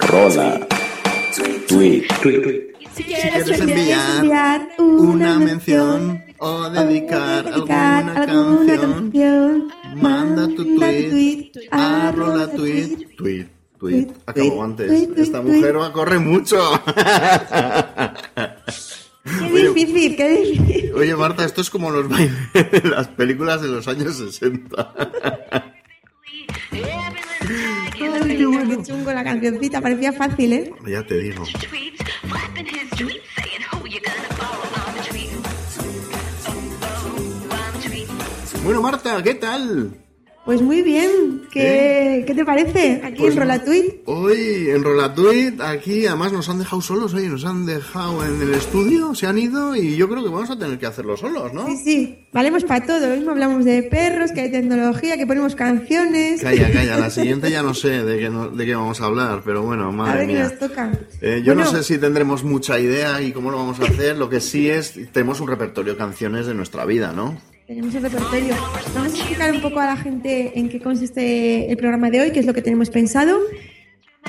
Rola. Tweet. Si quieres enviar una mención o dedicar alguna canción, manda tu tweet a Rola Tweet. Tweet, tweet. Acabó antes. Esta mujer va a correr mucho. Qué difícil, qué difícil. Oye, Marta, esto es como los bailes de las películas de los años 60. Qué chungo la cancioncita, parecía fácil, ¿eh? Ya te digo. Bueno, Marta, ¿qué tal? Pues muy bien, ¿qué, ¿qué te parece? Aquí Pues en Rolatuit. Hoy en Rolatuit, aquí además nos han dejado solos, oye, nos han dejado en el estudio, se han ido y yo creo que vamos a tener que hacerlo solos, ¿no? Sí, sí, valemos para todo. Hoy hablamos de perros, que hay tecnología, que ponemos canciones. Calla, calla, la siguiente ya no sé de qué, no- de qué vamos a hablar, pero bueno, A madre ver qué mía. nos toca. Eh, yo no sé si tendremos mucha idea y cómo lo vamos a hacer, lo que sí es, tenemos un repertorio de canciones de nuestra vida, ¿no? Tenemos el repertorio. Vamos a explicar un poco a la gente en qué consiste el programa de hoy, qué es lo que tenemos pensado.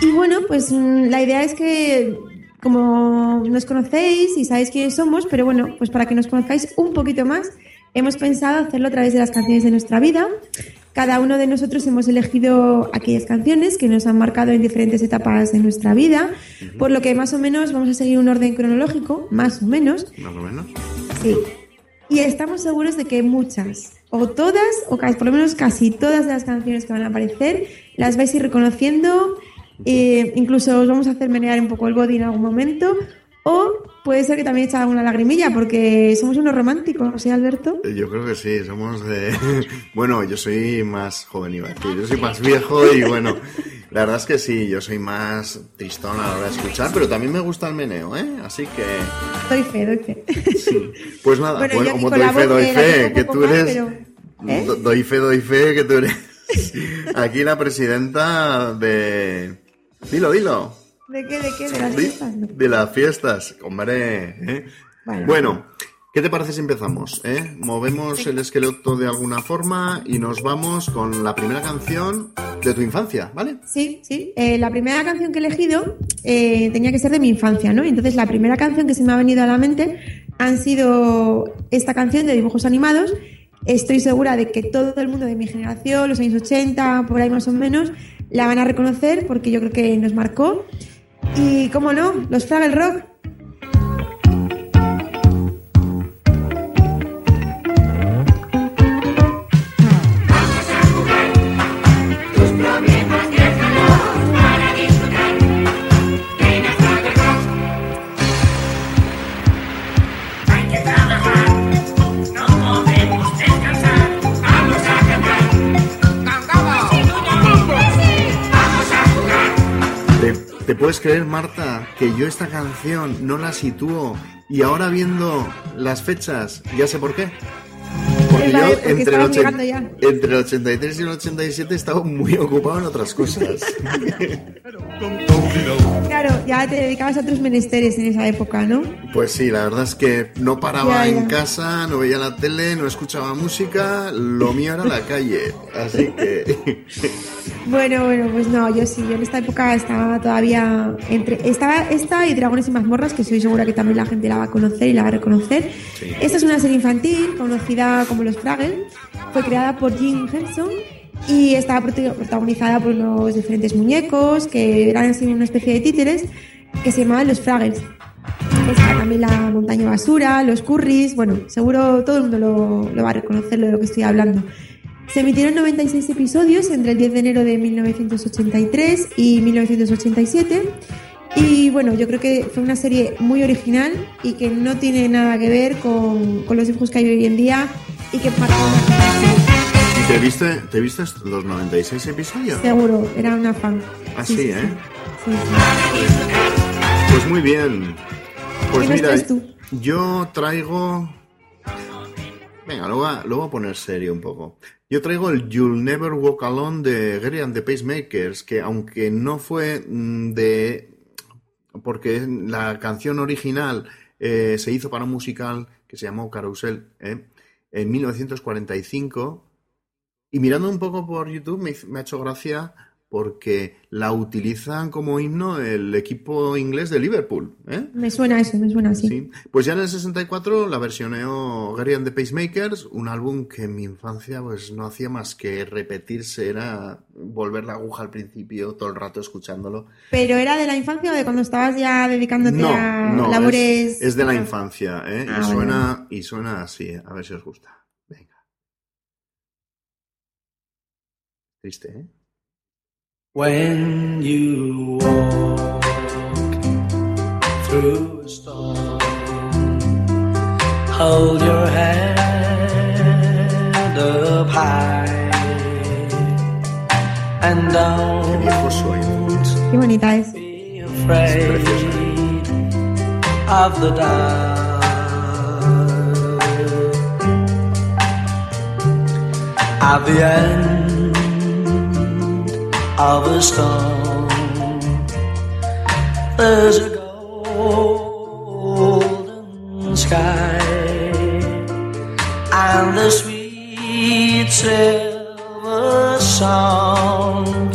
Y bueno, pues mm, la idea es que, como nos conocéis y sabéis quiénes somos, pero bueno, pues para que nos conozcáis un poquito más, hemos pensado hacerlo a través de las canciones de nuestra vida. Cada uno de nosotros hemos elegido aquellas canciones que nos han marcado en diferentes etapas de nuestra vida, por lo que más o menos vamos a seguir un orden cronológico, más o menos, Más o menos. Sí. Y estamos seguros de que muchas, o todas, o por lo menos casi todas las canciones que van a aparecer, las vais a ir reconociendo. eh, incluso os vamos a hacer menear un poco el body en algún momento. O puede ser que también echa una lagrimilla, porque somos unos románticos, ¿sí, Alberto? Eh, Yo creo que sí, somos de... Bueno, yo soy más joven, iba a decir. Yo soy más viejo y bueno, la verdad es que sí, yo soy más tristón a la hora de escuchar, pero también me gusta el meneo, ¿eh? Así que, Doy fe, doy fe. sí. Pues nada, Bueno, bueno, como con doy fe, doy fe, que tú eres... pero- ¿eh? Do- Doy fe, doy fe, que tú eres aquí la presidenta de... Dilo, dilo. ¿De qué? ¿De qué? ¿De las fiestas? De las fiestas, hombre. ¿eh? Bueno. Bueno, ¿qué te parece si empezamos? eh? Movemos el esqueleto de alguna forma y nos vamos con la primera canción de tu infancia, ¿vale? Sí, sí. Eh, la primera canción que he elegido eh, tenía que ser de mi infancia, ¿no? Entonces la primera canción que se me ha venido a la mente han sido esta canción de dibujos animados. Estoy segura de que todo el mundo de mi generación, los años 80, por ahí más o menos, la van a reconocer porque yo creo que nos marcó. Y, cómo no, los Fraggle Rock. Puedes creer, Marta, que yo esta canción no la sitúo y ahora viendo las fechas, ya sé por qué? Porque yo porque entre el, ya. entre el 83 y el 87 he estado muy ocupado en otras cosas. Claro, ya te dedicabas a otros menesteres en esa época, ¿no? Pues sí, la verdad es que no paraba Ya, ya. en casa, no veía la tele, no escuchaba música, lo mío era la calle. Así que... Bueno, bueno, pues no, yo sí, yo en esta época estaba todavía entre. Estaba esta y Dragones y mazmorras, que estoy segura que también la gente la va a conocer y la va a reconocer. Esta es una serie infantil conocida como Los Fraggle. Fue creada por Jim Henson y estaba prota- protagonizada por unos diferentes muñecos que eran así una especie de títeres que se llamaban Los Fraggles. Está también la montaña basura, los curris, bueno, seguro todo el mundo lo, lo va a reconocer de lo que estoy hablando. Se emitieron 96 episodios entre el 10 de enero de 1983 y 1987. Y bueno, yo creo que fue una serie muy original y que no tiene nada que ver con, con los dibujos que hay hoy en día y que marcó una generación. ¿Y te viste, te viste los 96 episodios? Seguro, era una fan. Ah, sí, ¿eh? Sí, sí. Pues muy bien. Pues ¿Qué nos mira, tú? yo traigo... Venga, lo voy, a, lo voy a poner serio un poco. Yo traigo el You'll Never Walk Alone de Gary and the Pacemakers, que aunque no fue mm, de... porque la canción original eh, se hizo para un musical que se llamó Carousel ¿eh? en 1945, y mirando un poco por YouTube me, me ha hecho gracia porque la utilizan como himno el equipo inglés de Liverpool. ¿eh? Me suena eso, me suena así. Sí. Pues ya en el 64 la versioneó Gary and the Pacemakers, un álbum que en mi infancia pues no hacía más que repetirse, era volver la aguja al principio todo el rato escuchándolo. ¿Pero era de la infancia o de cuando estabas ya dedicándote No, a no, labores? es, es de la infancia, ¿eh? Ah, y, suena, y suena así, a ver si os gusta. Triste, ¿eh? When you walk through a storm, hold your head up high and Qué viejo soy. don't Qué bonita es. be afraid of the dark. At the end of a storm, there's a golden sky and the sweet silver sound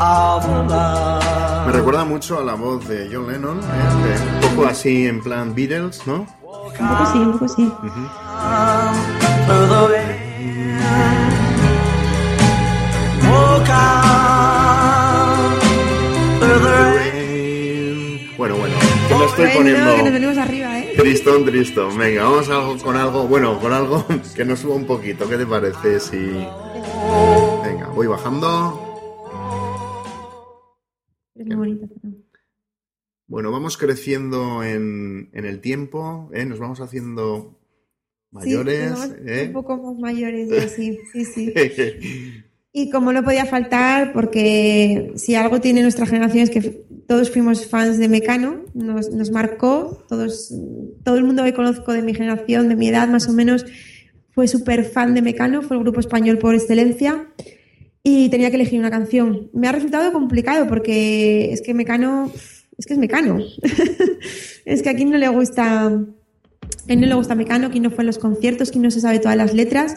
of the lark. Me recuerda mucho a la voz de John Lennon, ¿eh? De un poco así en plan Beatles, ¿no? Un poco sí, un poco sí. through the que me estoy Bueno, que nos poniendo venimos arriba, ¿eh? tristón, tristón. Venga, vamos algo, con algo, bueno, con algo que nos suba un poquito. ¿Qué te parece si... Venga, voy bajando. Es muy Bueno, vamos creciendo en, en el tiempo, ¿eh? Nos vamos haciendo Sí, mayores, nos vamos ¿eh? Un poco más mayores, y así, sí, sí. Y como no podía faltar, porque si algo tiene nuestra generación es que todos fuimos fans de Mecano, nos, nos marcó, todos, todo el mundo que conozco de mi generación, de mi edad más o menos, fue súper fan de Mecano, fue el grupo español por excelencia, y tenía que elegir una canción. Me ha resultado complicado porque es que Mecano, es que es Mecano. es que a quien no le gusta, a quien no le gusta Mecano, quien no fue en los conciertos, quien no se sabe todas las letras.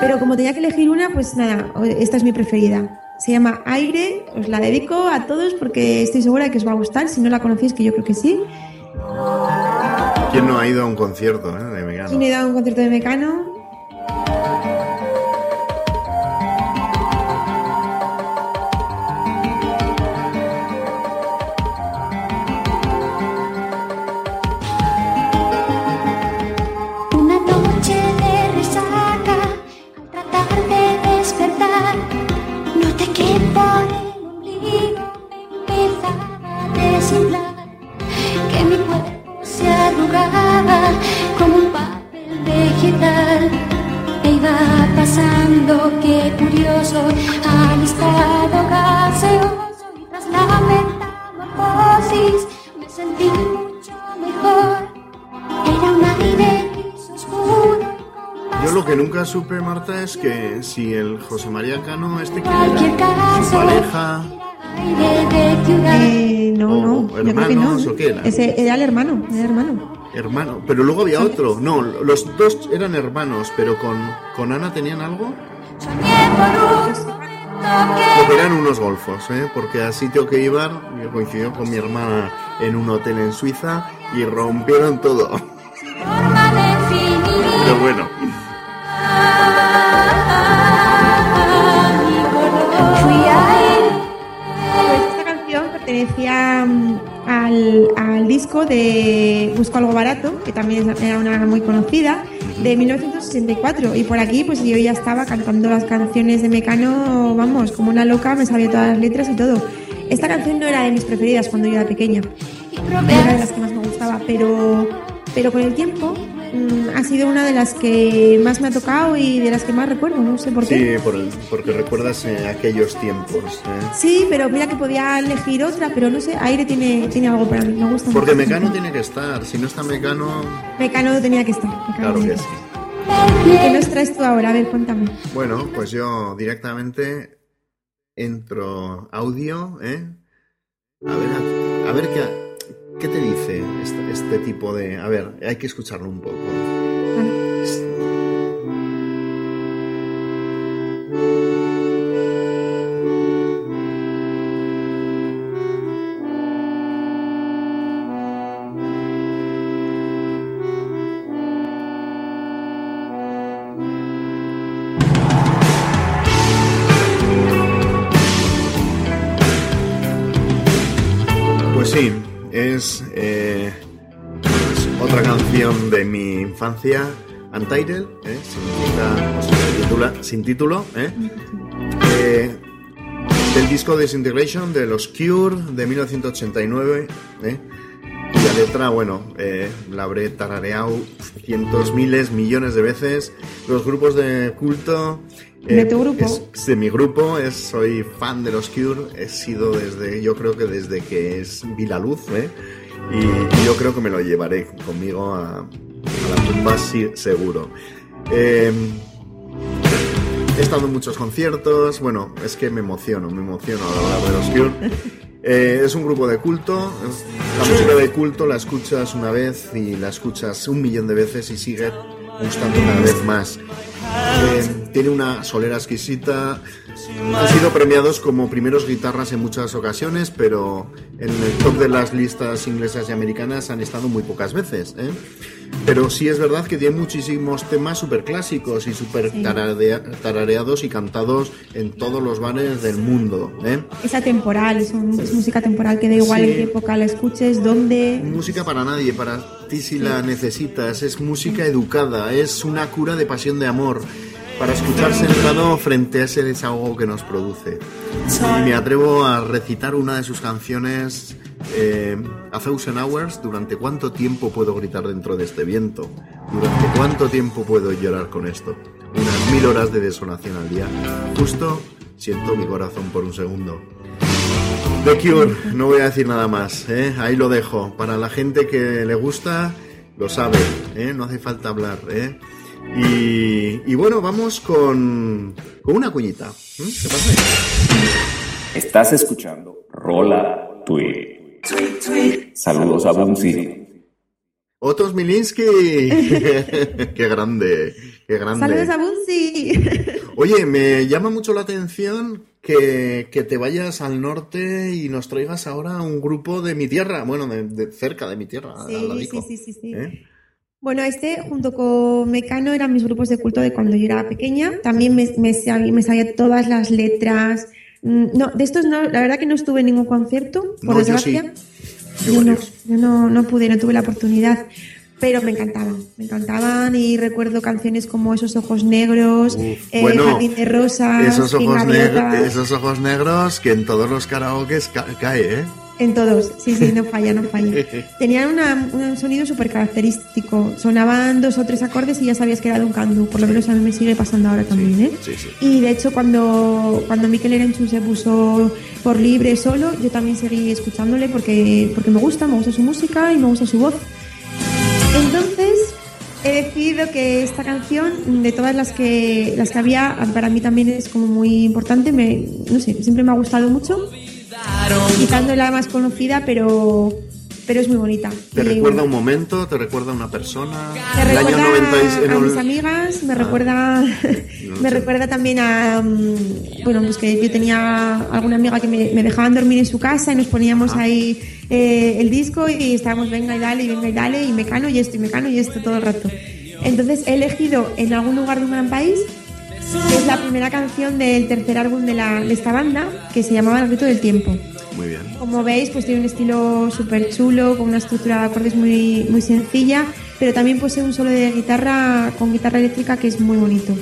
Pero como tenía que elegir una, pues nada, esta es mi preferida. Se llama Aire, os la dedico a todos porque estoy segura de que os va a gustar. Si no la conocéis, que yo creo que sí. ¿Quién no ha ido a un concierto ¿eh? de Mecano? ¿Quién he dado un concierto de Mecano? Nunca supe, Marta, es que si el José María Cano, este era su pareja, Eh, no, O no, yo creo que no. hermanos, ¿o qué era? Ese era el hermano, era el hermano. hermano, pero luego había otro. No, los dos eran hermanos, pero con, con Ana tenían algo. Porque eran unos golfos, ¿eh? porque a sitio que iban, yo coincidió con mi hermana en un hotel en Suiza y rompieron todo. Pero bueno, pertenecía mm, al, al disco de Busco algo barato, que también era una muy conocida, de 1964. Y por aquí, pues yo ya estaba cantando las canciones de Mecano, vamos, como una loca, me sabía todas las letras y todo. Esta canción no era de mis preferidas cuando yo era pequeña, era de las que más me gustaba, pero, pero con el tiempo mm, ha sido una de las que más me ha tocado y de las que más recuerdo, no sé por qué. sí, por el- porque recuerdas eh, aquellos tiempos. ¿eh? Sí, pero mira que podía elegir otra, pero no sé, Aire tiene, tiene algo para mí, me gusta Porque mucho. Mecano tiene que estar, si no está Mecano, Mecano tenía que estar. Mecano claro que sí. ¿Qué nos traes tú ahora? A ver, cuéntame. Bueno, pues yo directamente entro audio, ¿eh? A ver, a, a ver qué, qué te dice este, este tipo de... A ver, hay que escucharlo un poco. Eh, otra canción de mi infancia, Untitled, ¿eh? Sin título, ¿eh? Eh, del disco Disintegration de los Cure de 1989, ¿eh? cuya letra, bueno, la habré tarareado cientos, miles, millones de veces. Los grupos de culto. Eh, ¿De tu grupo? es de mi grupo, es, soy fan de los Cure, he sido desde, yo creo que desde que es, vi la luz, ¿eh? y, y yo creo que me lo llevaré conmigo a, a la tumba, sí, seguro. Eh, He estado en muchos conciertos, bueno, es que me emociono, me emociono a la hora de los Cure. Eh, es un grupo de culto, es- la música de culto la escuchas una vez y la escuchas un millón de veces y sigue gustando cada vez más. Eh, tiene una solera exquisita, han sido premiados como primeros guitarras en muchas ocasiones, pero en el top de las listas inglesas y americanas han estado muy pocas veces. ¿eh? Pero sí es verdad que tiene muchísimos temas súper clásicos y súper tararea- tarareados y cantados en todos los bares del mundo. ¿eh? Es atemporal, es, un- es música temporal que da igual Sí. en qué época la escuches, dónde. Música para nadie, para ti si la necesitas, es música educada, es una cura de pasión de amor, para escuchar sentado frente a ese desahogo que nos produce. Y me atrevo a recitar una de sus canciones, eh, A Thousand Hours, ¿durante cuánto tiempo puedo gritar dentro de este viento? ¿Durante cuánto tiempo puedo llorar con esto? Unas mil horas de desolación al día. Justo siento mi corazón por un segundo. The Cure, no voy a decir nada más, ¿eh? ahí lo dejo. Para la gente que le gusta, lo sabe, ¿eh? no hace falta hablar. ¿eh? Y, y bueno, vamos con, con una cuñita. ¿Qué pasa? Estás escuchando Rola Tweet. Saludos a Bunzi. Otos Milinski. qué grande, qué grande. Saludos a Bunzi. Oye, me llama mucho la atención que, que te vayas al norte y nos traigas ahora un grupo de mi tierra, bueno, de, de cerca de mi tierra. al Sí, ladico, sí, sí, sí, sí. ¿eh? Bueno, este junto con Mecano eran mis grupos de culto de cuando yo era pequeña. También me, me, sabía, me sabía todas las letras. Mm, No, de estos no, la verdad que no estuve en ningún concierto, por No, yo sí. desgracia. Yo no, yo no, no pude, no tuve la oportunidad. Pero me encantaban, me encantaban y recuerdo canciones como Esos ojos negros, Uf, eh, bueno, Jardín de Rosas, Esos ojos, negros, esos ojos negros que en todos los karaokes ca- cae, ¿eh? En todos, sí, sí, no falla, no falla. Tenían una- un sonido súper característico. Sonaban dos o tres acordes y ya sabías que era de un candu. Por lo menos a mí me sigue pasando ahora también, ¿eh? Sí, sí. Y de hecho, cuando, cuando Mikel Erenchun se puso por libre solo, yo también seguí escuchándole porque, porque me gusta, me gusta su música y me gusta su voz. Entonces, he decidido que esta canción, de todas las que, las que había, para mí también es como muy importante. Me, no sé, siempre me ha gustado mucho. Quizás no es la más conocida, pero, pero es muy bonita. ¿Te Y, recuerda un momento? ¿Te recuerda a una persona? me El año recuerda 90 y- en a mis amigas, me Ah. recuerda, No me sé. recuerda también a, mm, bueno, pues que yo tenía alguna amiga que me, me dejaban dormir en su casa y nos poníamos Ah. ahí eh, el disco y estábamos venga y dale, y venga y dale, y mecano y esto, y mecano y esto todo el rato. Entonces he elegido en algún lugar de un gran país, es la primera canción del tercer álbum de, la, de esta banda, que se llamaba El grito del tiempo. Muy bien. Como veis, pues tiene un estilo súper chulo, con una estructura de acordes muy, muy sencilla, pero también posee un solo de guitarra con guitarra eléctrica que es muy bonito.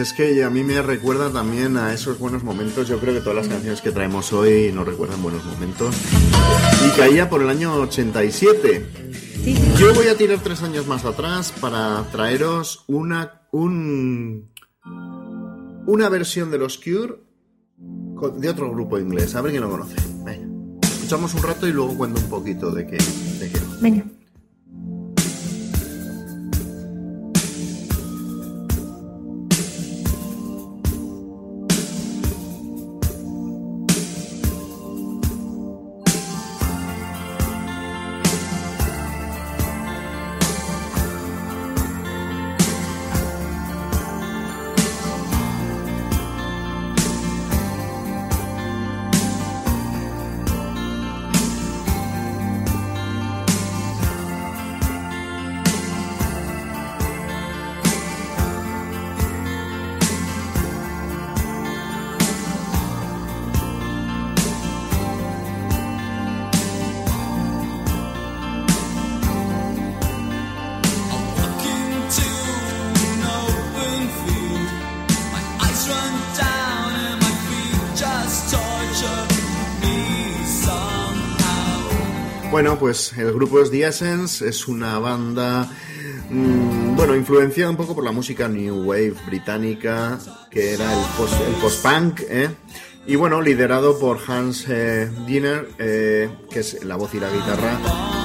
Es que a mí me recuerda también a esos buenos momentos. Yo creo que todas las canciones que traemos hoy nos recuerdan buenos momentos. Y caía por el año 87. Sí, sí. Yo voy a tirar tres años más atrás para traeros una, un, una versión de los Cure de otro grupo inglés. A ver quién lo conoce. Venga. Escuchamos un rato y luego cuento un poquito de qué. De qué. Venga. Bueno, pues el grupo es The Essence, es una banda, mm, bueno, influenciada un poco por la música New Wave británica, que era el post- post-punk, ¿eh? Y bueno, liderado por Hans eh, Diener, eh, que es la voz y la guitarra,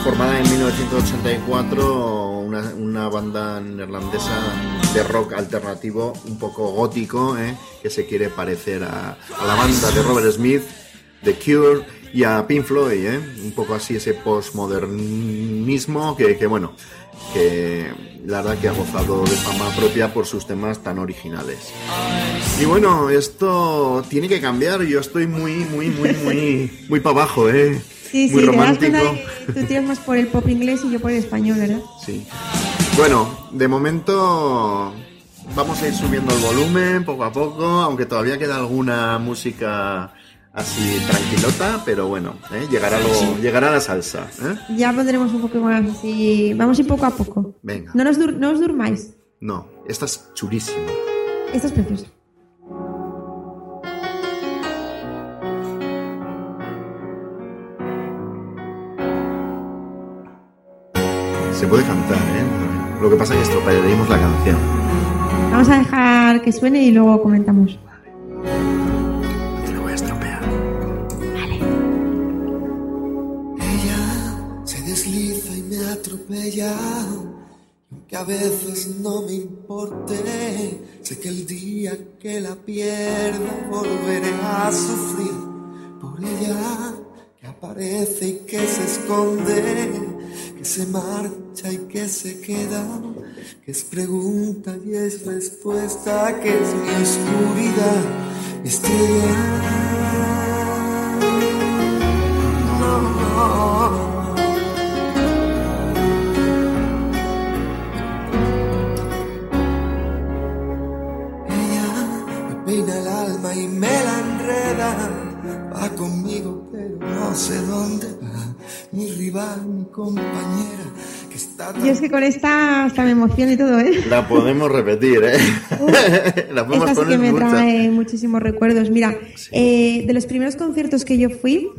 formada en 1984, una, una banda neerlandesa de rock alternativo, un poco gótico, ¿eh? que se quiere parecer a la banda de Robert Smith, The Cure y a Pink Floyd, ¿eh? un poco así ese postmodernismo que, que, bueno, que la verdad que ha gozado de fama propia por sus temas tan originales. Y bueno, esto tiene que cambiar, yo estoy muy, muy, muy, muy, muy para abajo, ¿eh? Sí, sí, muy das romántico. tú tiras más por el pop inglés y yo por el español, ¿verdad? Sí. Bueno, de momento vamos a ir subiendo el volumen poco a poco, aunque todavía queda alguna música así tranquilota, pero bueno, ¿eh? llegará, lo, llegará la salsa. ¿eh? Ya pondremos un poco más así. Vamos a ir poco a poco. Venga. No, nos dur- no os durmáis. No, esta es chulísima. Esta es preciosa. Se puede cantar, ¿eh? Lo que pasa es que estropearíamos la canción. Vamos a dejar que suene y luego comentamos. Desliza y me atropella. y Aunque a veces no me importe, sé que el día que la pierda volveré a sufrir por ella que aparece y que se esconde, que se marcha y que se queda, que es pregunta y es respuesta, que es mi oscuridad, mi estrella. Conmigo, pero no sé dónde va. Mi rival, mi compañera, Yo es que con esta hasta me emociona y todo, ¿eh? La podemos repetir, ¿eh? la podemos Esta sí que me muchas. trae muchísimos recuerdos. Mira, eh, de los primeros conciertos que yo fui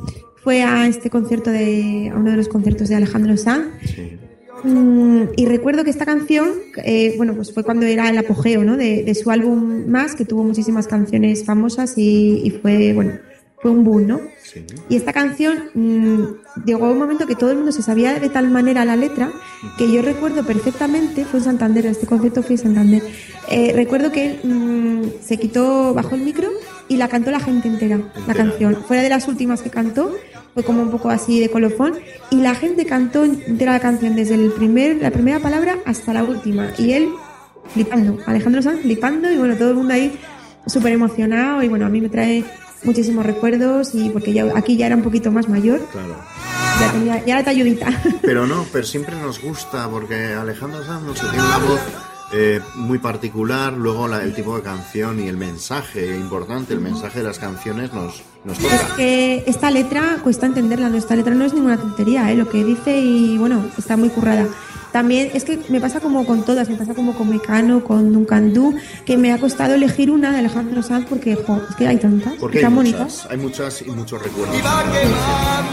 fue a este concierto de a uno de los conciertos de Alejandro Sanz. Sí. Mm, y recuerdo que esta canción, eh, bueno, pues fue cuando era el apogeo, ¿no? De, de su álbum Más, que tuvo muchísimas canciones famosas y, y fue, bueno, fue un boom, ¿no? Sí. Y esta canción mm, llegó un momento que todo el mundo se sabía de tal manera la letra que yo recuerdo perfectamente, fue en Santander, este concierto fue en Santander. eh, recuerdo que él mm, se quitó, bajó el micro y la cantó la gente entera, la Entera. canción. Fuera de las últimas que cantó, fue como un poco así de colofón y la gente cantó entera la canción desde el primer, la primera palabra hasta la última. Y él flipando, Alejandro Sanz flipando y bueno, todo el mundo ahí súper emocionado y bueno, a mí me trae muchísimos recuerdos y porque ya, aquí ya era un poquito más mayor, Claro. ya tenía, ya era talludita. Pero no, pero siempre nos gusta porque Alejandro Sanz no sé, tiene una voz eh, muy particular, luego la- el tipo de canción y el mensaje importante, el mensaje de las canciones nos, nos Es toca. que esta letra cuesta entenderla, ¿no? esta letra no es ninguna tontería, ¿eh? lo que dice y bueno, está muy currada. También es que me pasa como con todas, me pasa como con Mecano, con Duncan Du, que me ha costado elegir una de Alejandro Sanz porque, jo, es que hay tantas, Porque hay tan muchas, bonitas. hay muchas y muchos recuerdos.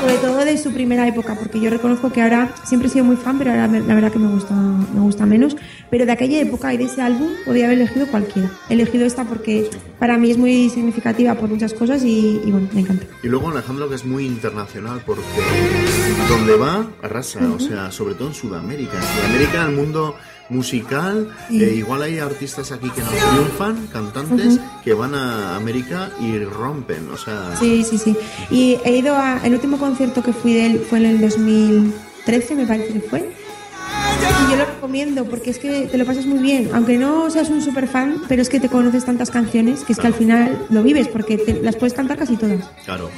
Sobre todo de su primera época, porque yo reconozco que ahora siempre he sido muy fan, pero ahora me- la verdad que me gusta, me gusta menos. Pero de aquella época y de ese álbum podía haber elegido cualquiera. He elegido esta porque para mí es muy significativa por muchas cosas y, y bueno, me encanta. Y luego Alejandro que es muy internacional porque donde va arrasa, o sea, sobre todo en Sudamérica. En Sudamérica, el mundo musical, Sí. eh, igual hay artistas aquí que no triunfan, cantantes, que van a América y rompen, o sea... Sí, sí, sí. Y he ido a. El último concierto que fui de él fue en el 2013, me parece que fue. Y yo lo recomiendo porque es que te lo pasas muy bien. Aunque no seas un super fan, pero es que te conoces tantas canciones que es que al final lo vives porque te- las puedes cantar casi todas. Claro.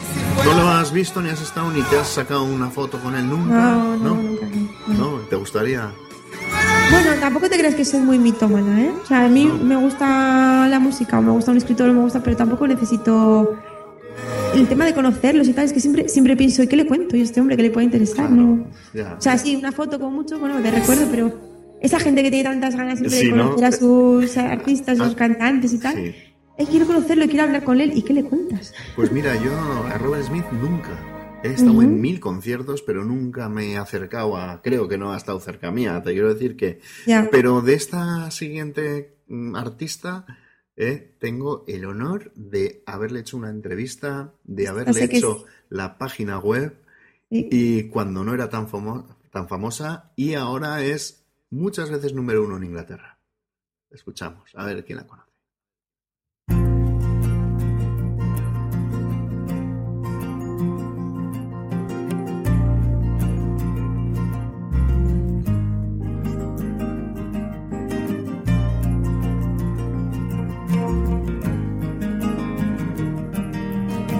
No lo has visto ni has estado ni te has sacado una foto con él nunca. No, no, nunca. no, no. ¿No? ¿Te gustaría? Bueno, tampoco te creas que soy muy mitómana, ¿eh? O sea, a mí me gusta la música, o me gusta un escritor, o me gusta, pero tampoco necesito el tema de conocerlos y tal. Es que siempre, siempre pienso, ¿y qué le cuento yo a este hombre? ¿Qué le puede interesar? No. Ya. O sea, sí, una foto con mucho, bueno, de recuerdo, pero esa gente que tiene tantas ganas siempre Sí, de ¿no? conocer a sus artistas, a sus Ah, cantantes y tal. sí. Eh, quiero conocerlo, quiero hablar con él. ¿Y qué le cuentas? Pues mira, yo a Robert Smith nunca. He estado en mil conciertos, pero nunca me he acercado a. Creo que no ha estado cerca mía, te quiero decir que. Ya. Pero de esta siguiente mm, artista, eh, tengo el honor de haberle hecho una entrevista, de haberle hecho la página web, Sí. y cuando no era tan, famo- tan famosa, y ahora es muchas veces número uno en Inglaterra. Escuchamos, a ver quién la conoce.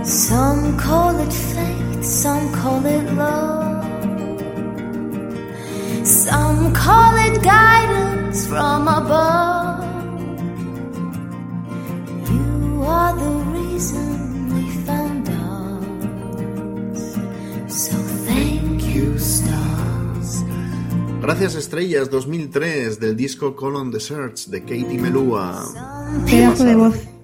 Some call it fate, some call it love. Some call it guidance from above. You are the reason we found us. So thank you, stars. Gracias Estrellas 2003 del disco Colon the Search de Katie Melua. Pedazo de voz.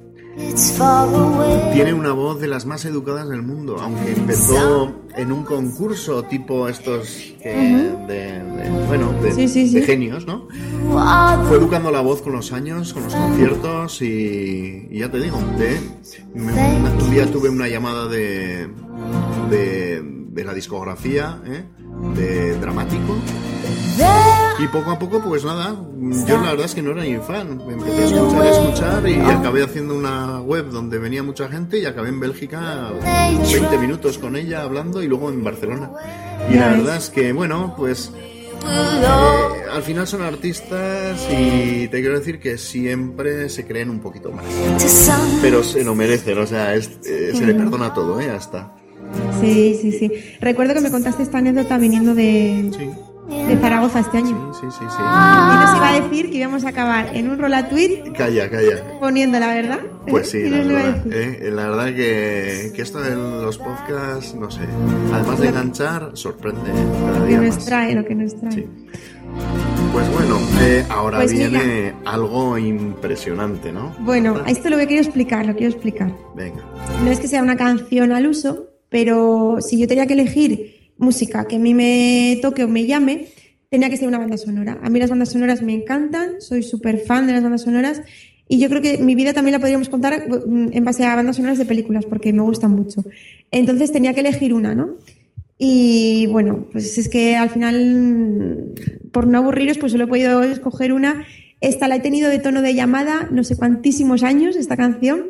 Tiene una voz de las más educadas del mundo, aunque empezó en un concurso tipo estos que- de, de- bueno, de, Sí, sí, sí. de genios, ¿no? Fue educando la voz con los años, con los conciertos y, y ya te digo, me- un día tuve una llamada de, de, de la discografía, ¿eh? de dramático. Y poco a poco, pues nada, yo la verdad es que no era ni fan. Me empecé a escuchar, a escuchar y acabé haciendo una web donde venía mucha gente y acabé en Bélgica 20 minutos con ella hablando y luego en Barcelona. Y la verdad es que, bueno, pues eh, al final son artistas y te quiero decir que siempre se creen un poquito más. Pero se lo merecen, o sea, es- eh, se le perdona todo, ¿eh? Hasta. Sí, sí, sí. Recuerdo que me contaste esta anécdota viniendo de, Sí. De Zaragoza este año. Sí, sí, sí. Y nos iba a decir que íbamos a acabar en un rola tweet Calla, calla. poniendo la verdad. Pues sí, ¿Qué la verdad? ¿eh? la verdad que, que esto de los podcasts, no sé, además de enganchar, sorprende cada Lo que nos más. trae, lo que nos trae. Sí. Pues bueno, eh, ahora Pues viene algo impresionante, ¿no? Bueno, esto lo que quiero explicar, lo quiero explicar. Venga. No es que sea una canción al uso, pero si yo tenía que elegir música que a mí me toque o me llame, tenía que ser una banda sonora. A mí las bandas sonoras me encantan, soy súper fan de las bandas sonoras y yo creo que mi vida también la podríamos contar mm, en base a bandas sonoras de películas porque me gustan mucho. Entonces tenía que elegir una, ¿no? Y bueno, pues es que al final, mm, por no aburriros, pues solo he podido escoger una. Esta la he tenido de tono de llamada no sé cuantísimos años, esta canción.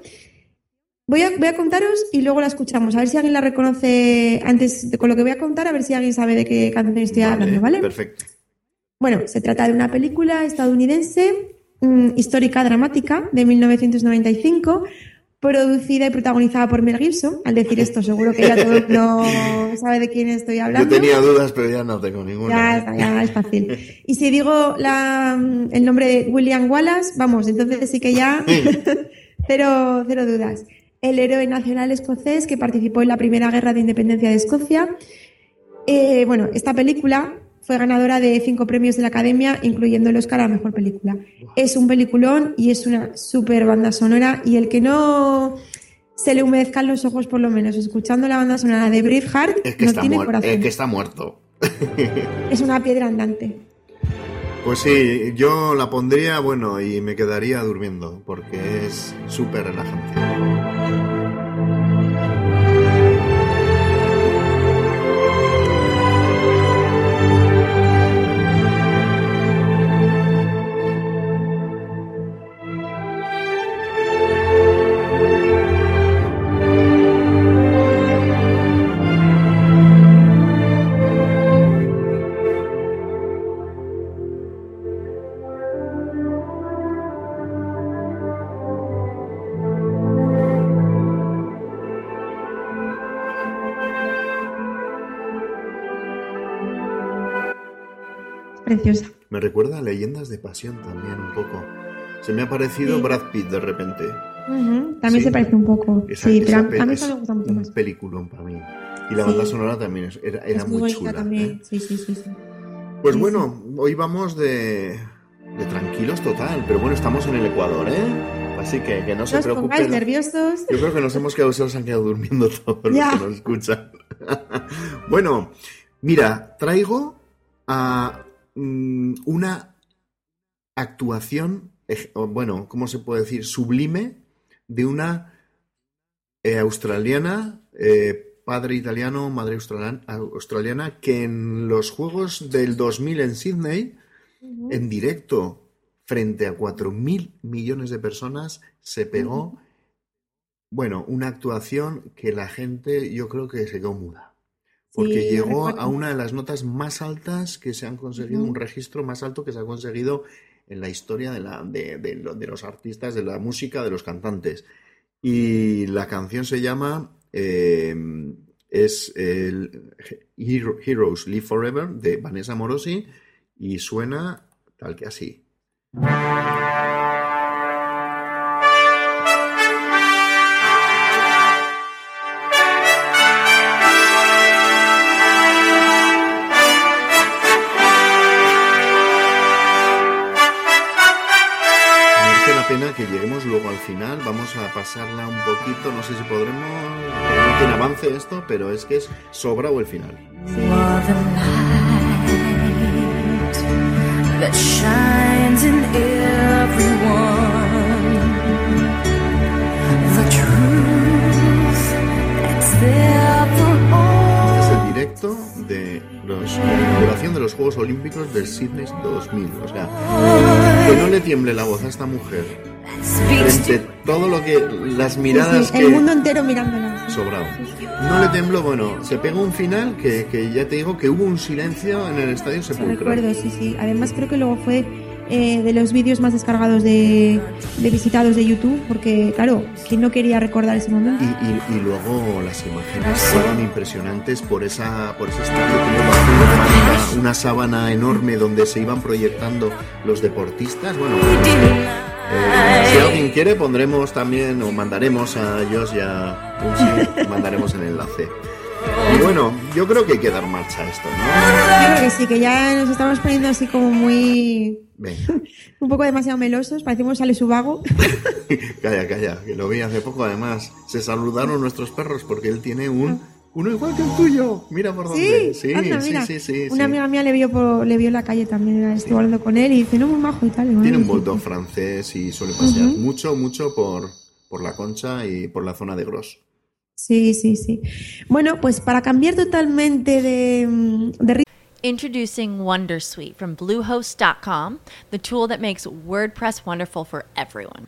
Voy a, voy a contaros y luego la escuchamos. A ver si alguien la reconoce antes de con lo que voy a contar, a ver si alguien sabe de qué canción estoy hablando, ¿vale? Perfecto. Bueno, se trata de una película estadounidense, mm, histórica dramática, de 1995, producida y protagonizada por Mel Gibson. Al decir esto, seguro que ya todo el mundo sabe de quién estoy Yo hablando. tenía dudas, pero ya no tengo ninguna. Ya, está, ya es fácil. Y si digo la, el nombre de William Wallace, vamos, entonces sí que ya cero, cero dudas. El héroe nacional escocés que participó en la primera guerra de independencia de Escocia. Eh, bueno, esta película fue ganadora de cinco premios de la Academia, incluyendo el Oscar a la mejor película. Es un peliculón y es una super banda sonora. Y el que no se le humedezcan los ojos, por lo menos, escuchando la banda sonora de Braveheart, Es que, no está tiene muer- corazón. es que está muerto. Es una piedra andante. Pues sí, yo la pondría, bueno, y me quedaría durmiendo, porque es súper relajante. Preciosa. Me recuerda a Leyendas de Pasión también un poco. Se me ha parecido Sí. Brad Pitt de repente. También Sí. se parece un poco. Esa- sí, esa pero a- a mí me gusta mucho un más. peliculón para mí. Y la Sí. banda sonora también es- era, era es muy, bonita chula. también. ¿eh? Sí, sí, sí. Pues bueno, hoy vamos de, de tranquilos total, pero bueno, estamos en el Ecuador, ¿eh? Así que que no se No os preocupen. pongáis nerviosos. Yo creo que nos hemos quedado, se nos han quedado durmiendo todos los que nos escuchan. bueno, mira, traigo a mm, una actuación, o bueno, ¿cómo se puede decir? Sublime de una eh, australiana, eh, padre italiano, madre australiana, australiana, que en los Juegos del 2000 en Sydney, en directo, frente a 4.000 millones de personas, se pegó, bueno, una actuación que la gente yo creo que se quedó muda. Porque Sí, llegó recuerdo. a una de las notas más altas que se han conseguido, un registro más alto que se ha conseguido en la historia de, la, de, de lo- de los artistas, de la música, de los cantantes. Y la canción se llama, eh, es el Hero- Heroes Live Forever de Vanessa Morosi y suena tal que así. Que lleguemos luego al final. Vamos a pasarla un poquito. No sé si podremos. No tiene avance esto, pero es que es sobrado el final. all. Es el directo de los, la inauguración de los Juegos Olímpicos del Sydney 2000. O sea, que no le tiemble la voz a esta mujer frente todo lo que. las miradas Sí, sí, que. El mundo entero mirándola. Sobrado. No le tembló, bueno, se pegó un final que, que ya te digo que hubo un silencio en el estadio sepulcral. recuerdo, sí, sí. Además creo que luego fue eh, de los vídeos más descargados de, de visitados de YouTube, porque claro, ¿quién no quería recordar ese momento? Y, y- y luego las imágenes fueron impresionantes por esa por ese estadio que una, una sábana enorme donde se iban proyectando los deportistas. Bueno, eh, si alguien quiere pondremos también o mandaremos a Josh y a Unsi, mandaremos el enlace. Y bueno, yo creo que hay que dar marcha a esto, ¿no? Yo creo que sí, que ya nos estamos poniendo así como muy... Venga, un poco demasiado melosos, parecemos sale su vago. calla, calla, que lo vi hace poco además. Se saludaron nuestros perros porque él tiene un uno igual que el tuyo. Mira por dónde. Sí, Sí, anda, sí, mira. sí, sí, Una sí. amiga mía le vio por, le vio en la calle también, estuvo hablando con él y dice, no, muy majo y tal. y bueno, Tiene un sí. bulldog francés y suele pasear mucho, mucho por, por la concha y por la zona de Gros. Sí, sí, sí. Bueno, pues para cambiar totalmente de, mm, de ritmo, Introducing Wondersuite from Bluehost.com, the tool that makes WordPress wonderful for everyone.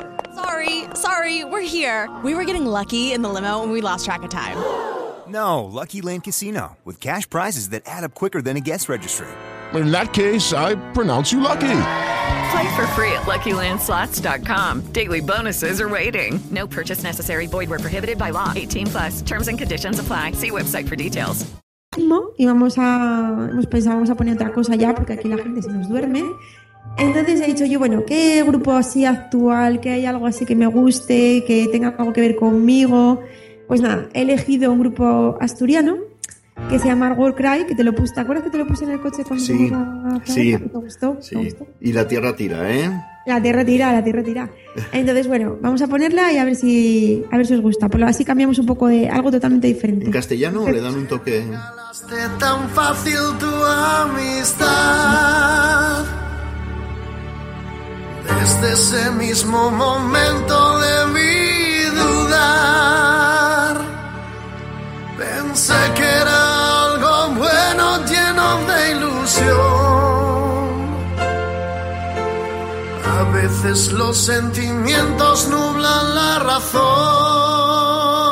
Sorry, sorry, we're here. We were getting lucky in the limo and we lost track of time. No, Lucky Land Casino, with cash prizes that add up quicker than a guest registry. In that case, I pronounce you lucky. Play for free at LuckyLandSlots.com. Daily bonuses are waiting. No purchase necessary. Void where prohibited by law. 18 plus. Terms and conditions apply. See website for details. y vamos a, hemos pensado, vamos a poner otra cosa ya porque aquí la gente se nos duerme. Entonces he dicho yo, bueno, ¿qué grupo así actual, que hay algo así que me guste, que tenga algo que ver conmigo? Pues nada, he elegido un grupo asturiano que se llama World Cry, que te lo puse, ¿te acuerdas que te lo puse en el coche cuando Sí, fuimos a Francia? sí. ¿Te gustó? ¿Te Sí. gustó? Y la tierra tira, ¿eh? La tierra tira, la tierra tira. Entonces, bueno, vamos a ponerla y a ver si, a ver si os gusta. Por lo así cambiamos un poco de algo totalmente diferente. ¿En castellano le dan un toque? Tan fácil tu amistad. Desde ese mismo momento debí dudar. Pensé que era algo bueno, lleno de ilusión. A veces los sentimientos nublan la razón.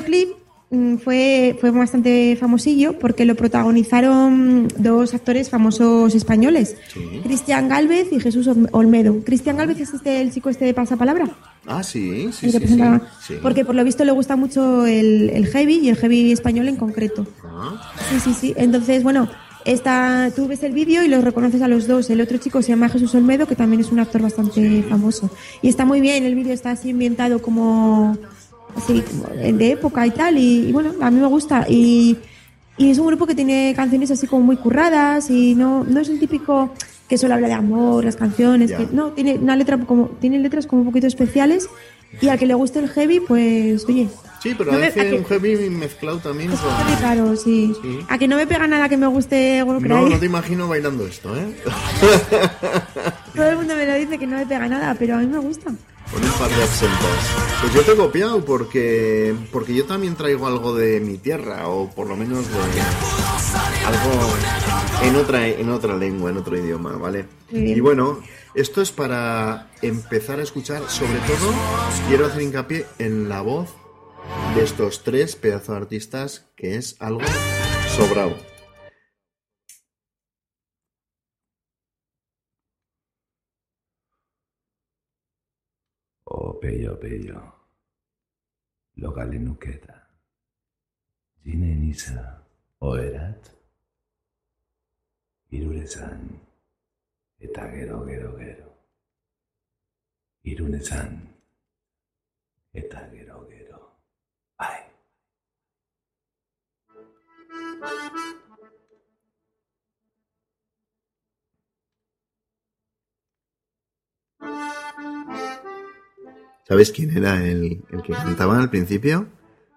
Videoclip mm, fue, fue bastante famosillo porque lo protagonizaron dos actores famosos españoles, Cristian Galvez y Jesús Olm- Olmedo. Cristian Galvez es este, el chico este de Pasapalabra. Ah, sí, sí, sí, sí, sí. Porque por lo visto le gusta mucho el, el heavy y el heavy español en concreto. Ah, Sí, sí, sí. Entonces, bueno, esta, tú ves el vídeo y los reconoces a los dos. El otro chico se llama Jesús Olmedo, que también es un actor bastante famoso. Y está muy bien, el vídeo está así ambientado como así de época y tal. Y, y bueno, a mí me gusta. Y, y es un grupo que tiene canciones así como muy curradas y no, no es el típico que solo habla de amor, las canciones. Ya. Que, no, tiene una letra como, tiene letras como un poquito especiales. Y al que le guste el heavy, pues, oye. Sí, pero no a veces un heavy mezclado también es con... raro, sí. Sí. A que no me pega nada que me guste World No, no te imagino bailando esto, ¿eh? Todo el mundo me lo dice que no me pega nada, pero a mí me gusta. Con un par de absentas. Pues yo te he copiado porque porque yo también traigo algo de mi tierra o por lo menos de algo en otra en otra lengua, en otro idioma, ¿vale? Y bueno, esto es para empezar a escuchar, sobre todo quiero hacer hincapié en la voz de estos tres pedazos de artistas que es algo sobrado. peio peio, logale nuketa. Jine niza, oerat, irurezan, eta gero, gero, gero. Irunezan, eta gero, gero. Bai. Thank you. ¿Sabes quién era el, el que cantaba al principio?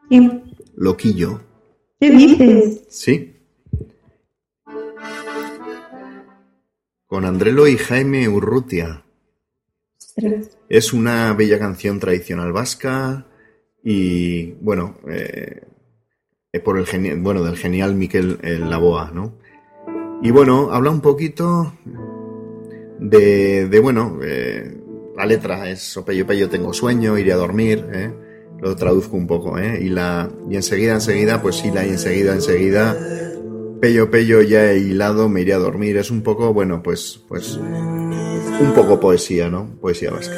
¿Quién? Loquillo. ¿Qué dices? Sí. Con Andrelo y Jaime Urrutia. Es una bella canción tradicional vasca y, bueno, eh, eh, por el geni- bueno, del genial Miquel eh, Laboa, ¿no? Y bueno, habla un poquito de, de bueno, eh, la letra es Opello, pello, tengo sueño, iré a dormir, ¿eh? Lo traduzco un poco, ¿eh? Y, la, y enseguida, enseguida, pues sí, la y enseguida, enseguida, pello, pello, ya he hilado, me iré a dormir. Es un poco, bueno, pues, pues, un poco poesía, ¿no? Poesía vasca.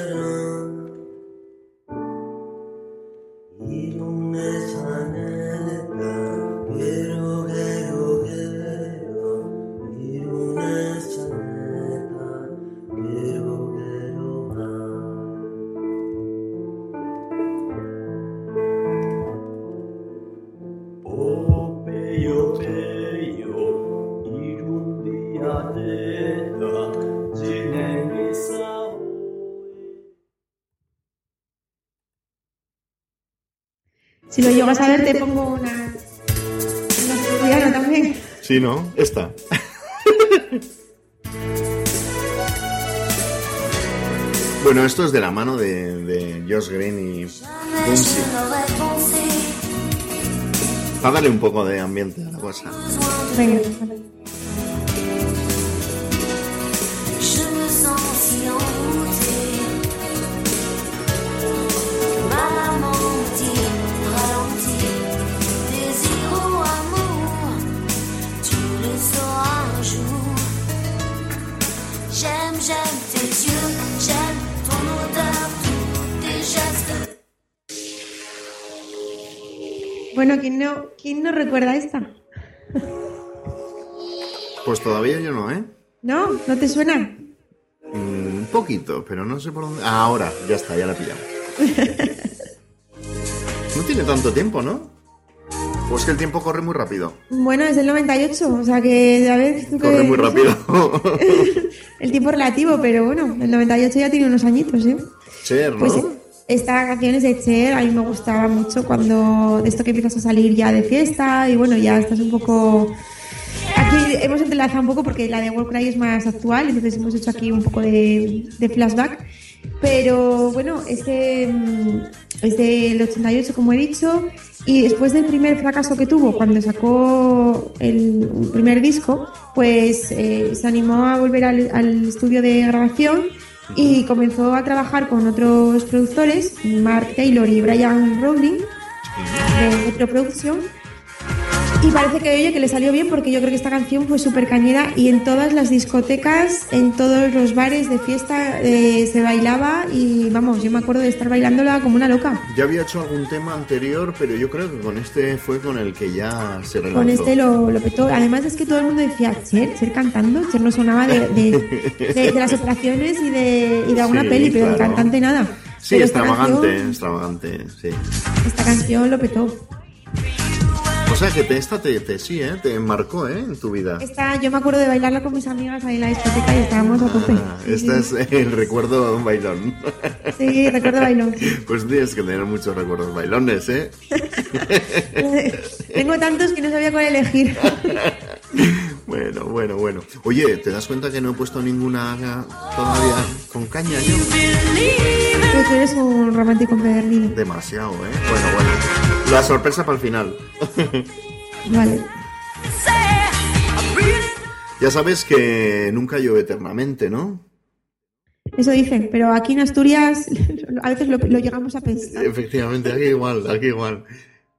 Si lo llegas a ver, te pongo una. Una también. Sí, ¿no? Esta. bueno, esto es de la mano de, de Josh Green y Bumsy. Para darle un poco de ambiente a la cosa. Venga. Bueno, ¿quién no, ¿quién no recuerda esta? Pues todavía yo no, ¿eh? ¿No? ¿No te suena? Mm, un poquito, pero no sé por dónde. Ah, ahora, ya está, ya la pillamos. No tiene tanto tiempo, ¿no? Pues que el tiempo corre muy rápido. Bueno, es del 98, o sea que, a ver, tú que- Corre muy rápido. El tiempo relativo, pero bueno, el 98 ya tiene unos añitos, ¿eh? Cher, ¿no? Pues esta canción es de Cher, a mí me gustaba mucho cuando esto que empiezas a salir ya de fiesta y bueno, ya estás un poco... Aquí hemos entrelazado un poco porque la de World Cry es más actual, entonces hemos hecho aquí un poco de, flashback. Pero bueno, este es del 88, como he dicho, y después del primer fracaso que tuvo cuando sacó el primer disco, pues eh, se animó a volver al estudio de grabación y comenzó a trabajar con otros productores, Mark Taylor y Brian Rowling, de Metro Production. Y parece que oye que le salió bien porque yo creo que esta canción fue súper cañera y en todas las discotecas, en todos los bares de fiesta eh, se bailaba y vamos, yo me acuerdo de estar bailándola como una loca. Ya había hecho algún tema anterior, pero yo creo que con este fue con el que ya se relanzó. Con este lo, lo petó. Además es que todo el mundo decía, Cher, Cher cantando, Cher no sonaba de, de, de- de las operaciones y de, y de alguna Sí, peli, pero de claro. cantante nada. Sí, Pero extravagante, canción- extravagante, sí. Esta canción lo petó. O sea que esta te, te- sí, ¿eh? Te marcó, ¿eh? En tu vida. Esta, yo me acuerdo de bailarla con mis amigas ahí en la discoteca y estábamos a tope. Ah, este es el recuerdo de un bailón. Sí, recuerdo bailón. Pues tienes que tener muchos recuerdos bailones, ¿eh? Tengo tantos que no sabía cuál elegir. Bueno, bueno, bueno. Oye, ¿te das cuenta que no he puesto ninguna todavía con caña yo? ¿De tú eres un romántico empedernido. Demasiado, ¿eh? Bueno, bueno. La sorpresa para el final. Vale. Ya sabes que nunca llueve eternamente, ¿no? Eso dicen, pero aquí en Asturias a veces lo, lo llegamos a pensar. Efectivamente, aquí igual, aquí igual.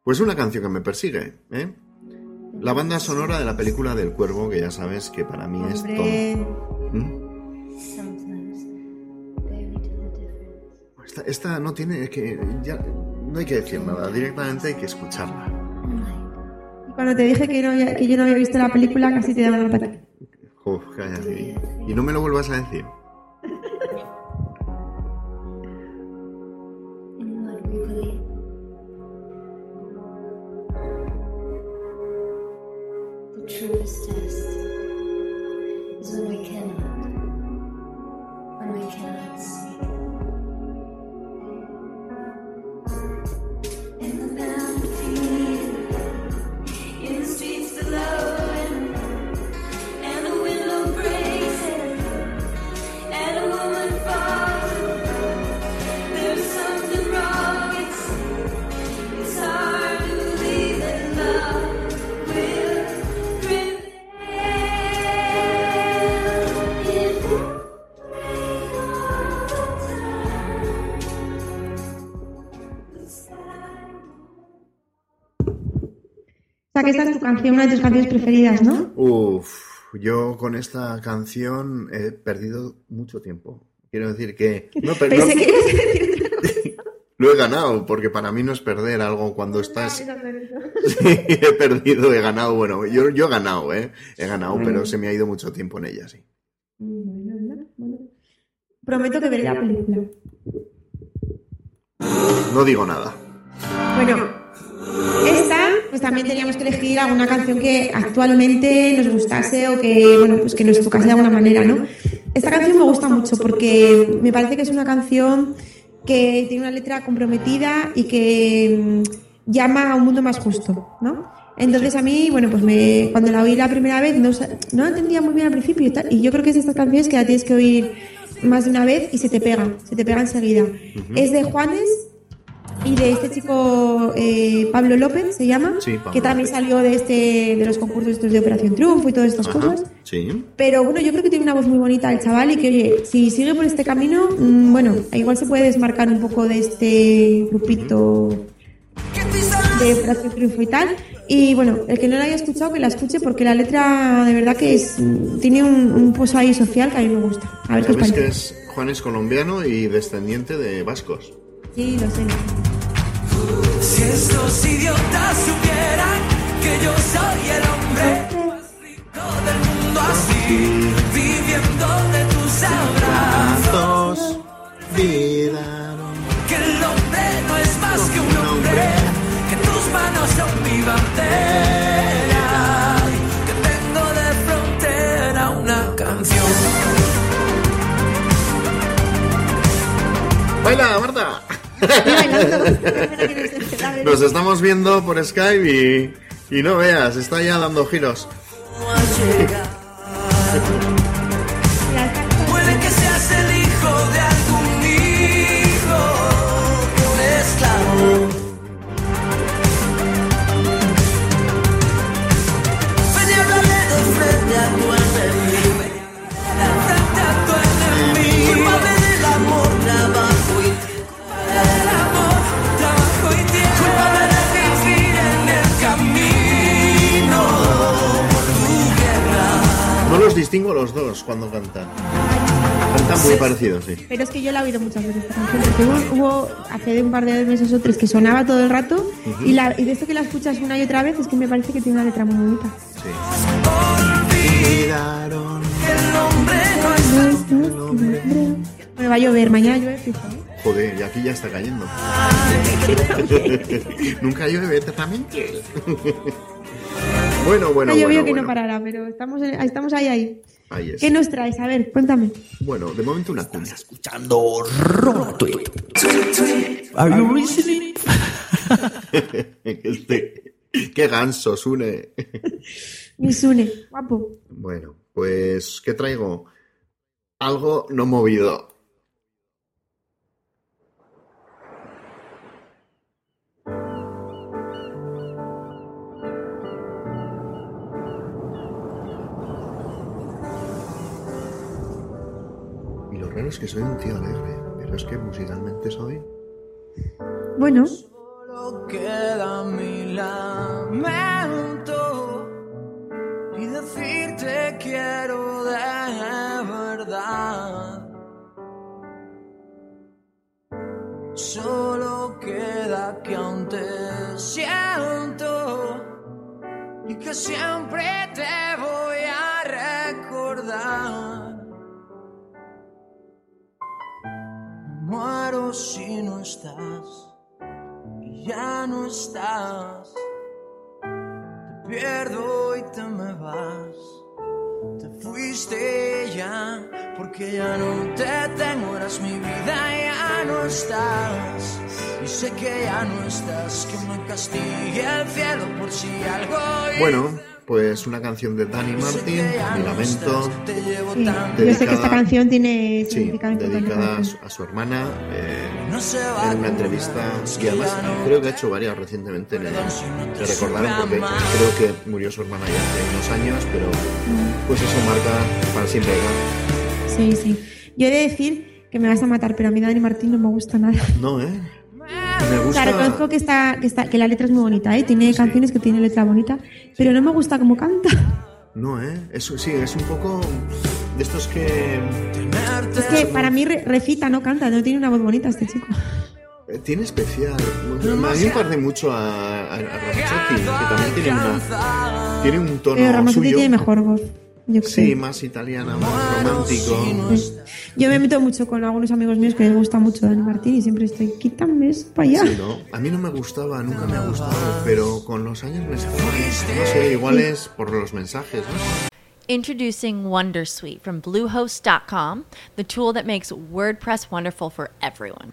Pues una canción que me persigue, ¿eh? La banda sonora de la película del cuervo, que ya sabes que para mí es todo. ¿Mm? Esta, esta no tiene que. Ya, no hay que decir nada, directamente hay que escucharla. Cuando te dije que, no había- que yo no había visto la película, casi te daba un ataque. Uf, cállate. Y no me lo vuelvas a decir. The truest test is when we cannot, when we cannot O sea, que esta es tu canción, una de tus canciones preferidas, ¿no? Uf, yo con esta canción he perdido mucho tiempo. Quiero decir que. No, pero Pensé no- que ibas a decir otra cosa. lo he ganado, porque para mí no es perder algo cuando estás. Sí, he perdido, he ganado. Bueno, yo, yo he ganado, ¿eh? He ganado, pero se me ha ido mucho tiempo en ella, sí. Prometo que veré la película. No digo nada. Bueno, esta, pues también teníamos que elegir alguna canción que actualmente nos gustase o que, bueno, pues que nos tocase de alguna manera, ¿no? Esta canción me gusta mucho porque me parece que es una canción que tiene una letra comprometida y que mm, llama a un mundo más justo, ¿no? Entonces a mí, bueno, pues me, cuando la oí la primera vez no, no la entendía muy bien al principio y tal, y yo creo que es de estas canciones que la tienes que oír más de una vez y se te pega, se te pega enseguida. Es de Juanes y de este chico eh, Pablo López se llama, Sí, Pablo que también López. salió de este de los concursos estos de Operación Triunfo y todas estas Ajá, cosas. Sí. Pero bueno, yo creo que tiene una voz muy bonita el chaval y que, oye, si sigue por este camino, mm, bueno, igual se puede desmarcar un poco de este grupito de Operación Triunfo y tal. Y bueno, el que no la haya escuchado, que la escuche porque la letra de verdad que es mm, tiene un, un pozo ahí social que a mí me gusta. A ver qué os que es Juan es colombiano y descendiente de vascos. Sí, lo sé. Si estos idiotas supieran que yo soy el hombre más rico del mundo así, viviendo de tus abrazos, vida. que el hombre no es más que un hombre, que tus manos son mi bandera, que tengo de frontera una canción. ¡Baila, Marta! Nos estamos viendo por Skype y, y no veas, está ya dando giros. Los dos cuando cantan. Cantan muy parecidos, sí. Pero es que yo la he oído muchas veces esta canción, porque hubo, hace un par de meses o tres que sonaba todo el rato y, la, y de esto que la escuchas una y otra vez es que me parece que tiene una letra muy bonita. Olvidaron. Bueno, va a llover, mañana llueve fijo, ¿eh? Joder, y aquí ya está cayendo. Nunca llueve eternamente. bueno, bueno, ha llovido bueno. que bueno. no parará, pero estamos, estamos ahí, ahí. Ahí es. ¿Qué nos traes? A ver, cuéntame. Bueno, de momento una cuña. escuchando Rola Tweet. Are you listening? este, qué ganso, Sune. Misune, guapo. Bueno, pues, ¿qué traigo? Algo no movido. Claro, es que soy un tío alegre, pero es que musicalmente soy. Bueno, Solo queda mi lamento y decirte quiero de verdad. Solo queda que aún te siento y que siempre te voy a recordar. Muero si no estás y ya no estás. Te pierdo y te me vas. Te fuiste ya porque ya no te tengo, eras mi vida, ya no estás. Y sé que ya no estás, que me castigue el cielo por si algo. Bueno, pues una canción de Dani Martin, Mi Lamento. sí. yo sé que esta canción tiene Sí, dedicada a su, a su hermana eh, en una entrevista y además creo que ha hecho varias recientemente le, le recordaron porque creo que murió su hermana ya hace unos años pero pues eso marca para siempre ¿no? Sí, sí. Yo he de decir que me vas a matar, pero a mí Dani Martín no me gusta nada. no eh me O sea, reconozco que, está, que, está, que la letra es muy bonita, ¿eh? Tiene canciones que tienen letra bonita, pero no me gusta cómo canta. no eh eso sí es un poco de estos que Es que para mí re- recita, no canta, no tiene una voz bonita este chico. eh, tiene especial. A mí me parece mucho a, a, a Ramazzotti, que también tiene una tiene un tono Pero Ramazzotti suyo. tiene mejor voz, yo creo. sí más italiana más romántico Sí. Yo me meto mucho con algunos amigos míos que les gusta mucho Dani Martín y siempre estoy, quítame eso para allá. Sí, ¿no? A mí no me gustaba, nunca me ha gustado, pero con los años me está... No sé, igual es por los mensajes, ¿no? Introducing Wondersuite from Bluehost.com, the tool that makes WordPress wonderful for everyone.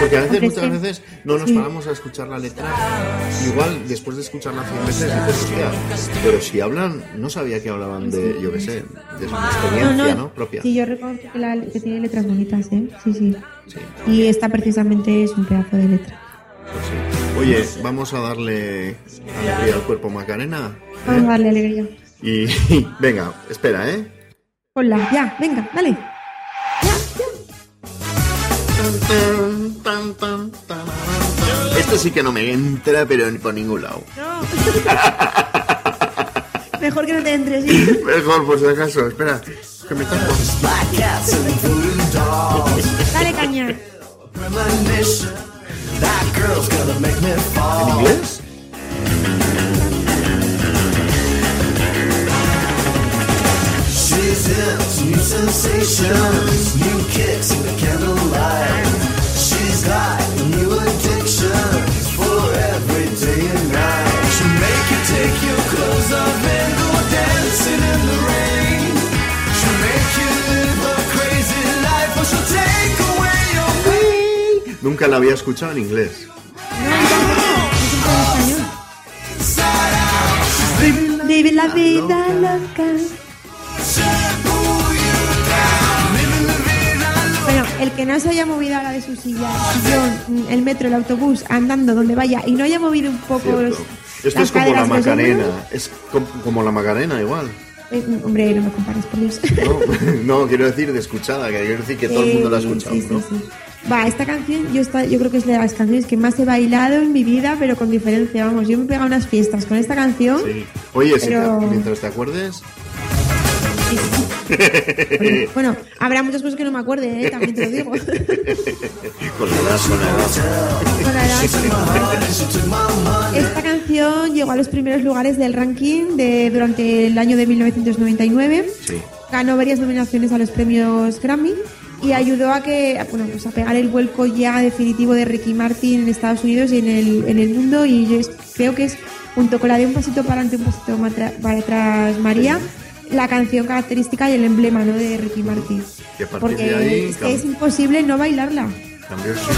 Porque a veces, muchas veces, no nos Sí. paramos a escuchar la letra. Igual, después de escucharla 100 veces, dices, hostia, pero si hablan, no sabía que hablaban de, yo qué sé, de su experiencia, ¿no? Propia. Sí, yo reconozco que, la- que tiene letras bonitas, ¿eh? Sí, sí. Y esta precisamente es un pedazo de letra. Pues sí. Oye, vamos a darle alegría al cuerpo Macarena. Vamos a darle alegría. Y venga, espera, ¿eh? Hola, ya, venga, dale. Sí que no me entra, pero ni por ningún lado. Mejor que no te entres, ¿sí? Mejor, por si acaso, espera. Que me tapo. Dale caña. ¿En inglés? New sensations, new kicks in the candlelight. She's got new addictions for every day and night. She'll make you take your clothes off and go dancing in the rain. She'll make you live a crazy life, or she'll take away your pain. Nunca la había escuchado en inglés. Vive la vida loca. El que no se haya movido ahora de su silla, el sillón, el metro, el autobús, andando donde vaya y no haya movido un poco los. Esto las es como la Macarena. Es com- como la Macarena, igual. eh, hombre, no me compares por Dios. No, no, quiero decir de escuchada, que quiero decir que todo el mundo la ha escuchado, Sí, sí, ¿no? sí. Va, esta canción yo, está, yo creo que es de las canciones que más he bailado en mi vida, pero con diferencia. Vamos, yo me he pegado unas fiestas con esta canción. Oye, si te- Pero- mientras te acuerdes, Bueno, habrá muchas cosas que no me acuerde, ¿eh? también te lo digo. Con la edad, con la edad. Con la edad. Esta canción llegó a los primeros lugares del ranking de, durante el año de 1999. Sí. Ganó varias nominaciones a los premios Grammy y ayudó a que bueno, pues a pegar el vuelco ya definitivo de Ricky Martin en Estados Unidos y en el, en el mundo. Y yo creo que es, junto con la de Un pasito para adelante, un pasito para atrás, María, la canción característica y el emblema ¿no? de Ricky Martin. Porque de ahí es, que cam- es imposible no bailarla. cambió el siglo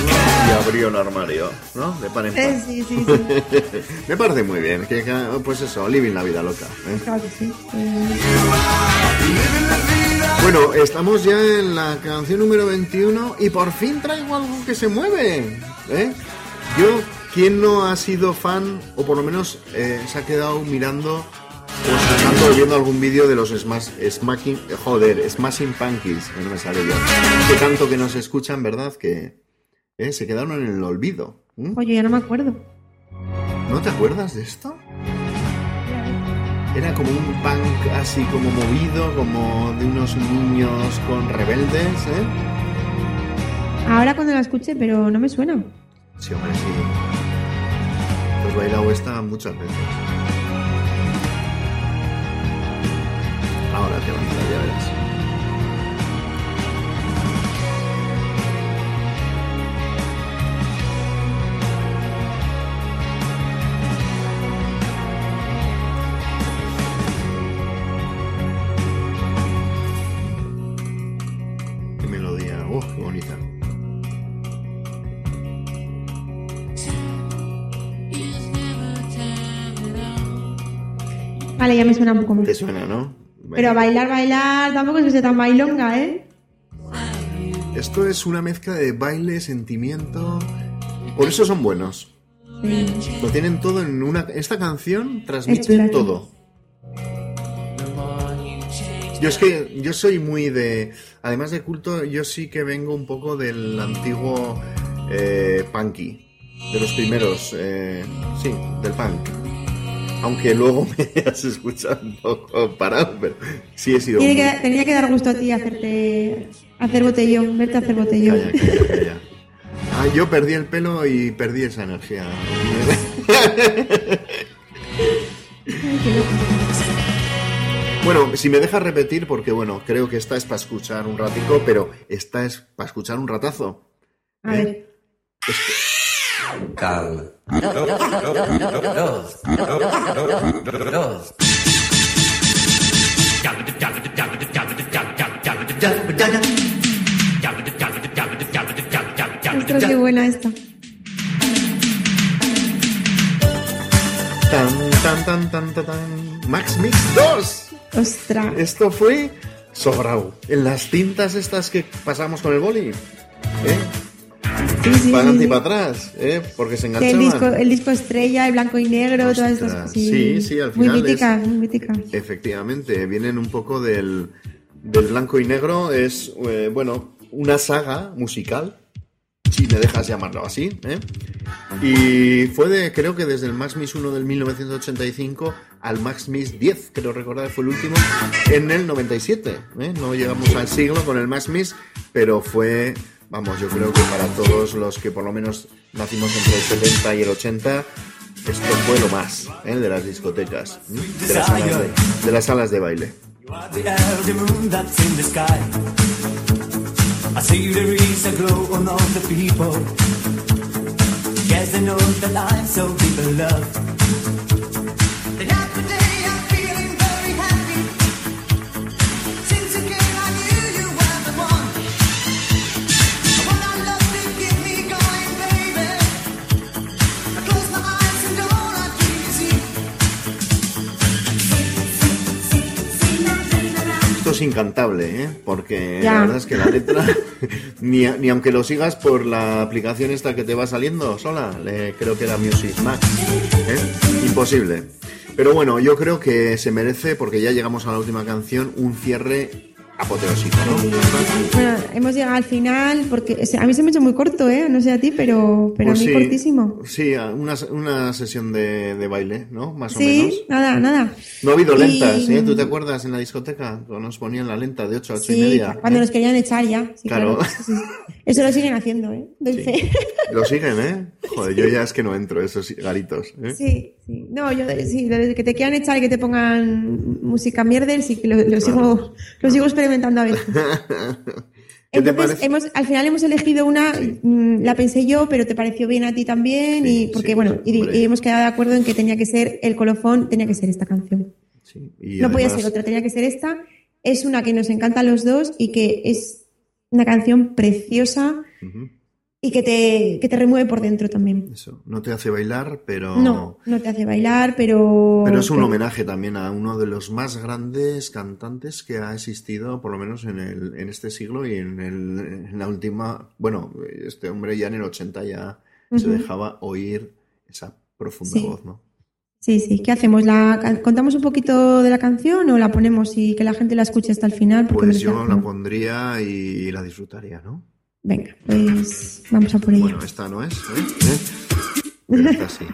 y abrió el armario, ¿no? De par en par. Sí, sí, sí. Me parece muy bien. Que, pues eso, living la vida loca. ¿eh? Claro que sí. Bueno, estamos ya en la canción número 21 y por fin traigo algo que se mueve. ¿eh? Yo, ¿quién no ha sido fan o por lo menos eh, se ha quedado mirando o escuchando o viendo algún vídeo de los smash, smacking, joder, Smashing Punkies? que No me sale ya. Que tanto que nos escuchan, ¿verdad? Que eh, se quedaron en el olvido. ¿m? Oye, ya no me acuerdo. ¿No te acuerdas de esto? Era como un punk así como movido, como de unos niños con rebeldes, ¿eh? Ahora cuando la escuche, pero no me suena. Sí, hombre, sí. Pues bailado esta muchas veces. Ahora te va a ya verás. Qué melodía, ¡uh, qué bonita! Vale, ya me suena un poco. Te suena, ¿no? Pero bailar, bailar, tampoco es que sea tan bailonga, ¿eh? Esto es una mezcla de baile, sentimiento. Por eso son buenos. Sí. Lo tienen todo en una. Esta canción transmite todo. Yo es que yo soy muy de. Además de culto, yo sí que vengo un poco del antiguo eh, punky. De los primeros. eh, sí, del punk. Aunque luego me has escuchado un poco parado, pero sí he sido. Tiene muy- que, tenía que dar gusto a ti hacerte hacer botellón, verte hacer botellón. Calla, calla, calla. Ah, yo perdí el pelo y perdí esa energía. Bueno, si me dejas repetir, porque bueno, creo que esta es para escuchar un ratico, pero esta es para escuchar un ratazo. A ver. Cal. Ostras, qué buena esta. Tan, tan, tan, tan, tan, tan. Max Mix 2. Ostras. Esto fue sobrado. En las cintas estas que pasamos con el boli. ¿Eh? Sí, sí, para adelante y para atrás, ¿eh? Porque se El enganchaban. disco, el disco estrella, el blanco y negro, todas estas Ostras, cosas. sí, sí, al Muy final es- muy míticas. Efectivamente, vienen un poco del, del blanco y negro. Es, eh, bueno, una saga musical, si me dejas llamarlo así. ¿eh? Y fue de, creo que desde el Max Mix 1 del 1985 al Max Mix 10, creo recordar, fue el último, en el 97. ¿eh? No llegamos al siglo con el Max Mix, pero fue, vamos, yo creo que para todos los que por lo menos nacimos entre el 70 y el 80, esto fue lo más ¿eh? de las discotecas, de, las salas de, baile. Es incantable, ¿eh? porque Ya. la verdad es que la letra, ni, ni aunque lo sigas por la aplicación esta que te va saliendo sola, le- creo que era Music Max, ¿eh? imposible. Pero bueno, yo creo que se merece, porque ya llegamos a la última canción, un cierre apoteósico, ¿no? Bueno, hemos llegado al final porque o a mí se me ha hecho muy corto, ¿eh? No sé a ti, pero, pero Pues a mí sí, cortísimo. Sí, una, una sesión de, de baile, ¿no? Más o Sí, menos. nada, nada. No ha habido Y- lentas, ¿eh? ¿Tú te acuerdas en la discoteca? Cuando nos ponían la lenta de 8 a 8 y Sí, media. cuando ¿eh? nos querían echar ya. Sí, Claro. claro. Sí, sí. Eso lo siguen haciendo, ¿eh? Doy fe. Lo siguen, ¿eh? Joder, yo ya es que no entro, esos garitos. ¿eh? Sí, sí. No, yo sí, que te quieran echar y que te pongan música mierder, sí que lo, lo sigo, lo sigo experimentando a veces. ¿Qué te Entonces, hemos, al final hemos elegido una, mm, la pensé yo, pero te pareció bien a ti también, y porque, sí, bueno, y, hemos quedado de acuerdo en que tenía que ser el colofón, tenía que ser esta canción. Y no podía ser otra, tenía que ser esta. Es una que nos encanta a los dos y que es una canción preciosa. Y que te, que te remueve por dentro también. Eso, no te hace bailar, pero... No, no te hace bailar, pero... Pero es un pero- homenaje también a uno de los más grandes cantantes que ha existido, por lo menos en, el, en este siglo y en, el, en la última. Bueno, este hombre ya en el 80 ya se dejaba oír esa profunda Sí. voz, ¿no? Sí, sí. ¿Qué hacemos? ¿La, ¿Contamos un poquito de la canción o la ponemos y que la gente la escuche hasta el final? Porque Pues yo la pondría y la disfrutaría, ¿no? Venga, pues vamos a por ello. Bueno, esta no es, ¿eh? ¿Eh? Pero esta sí.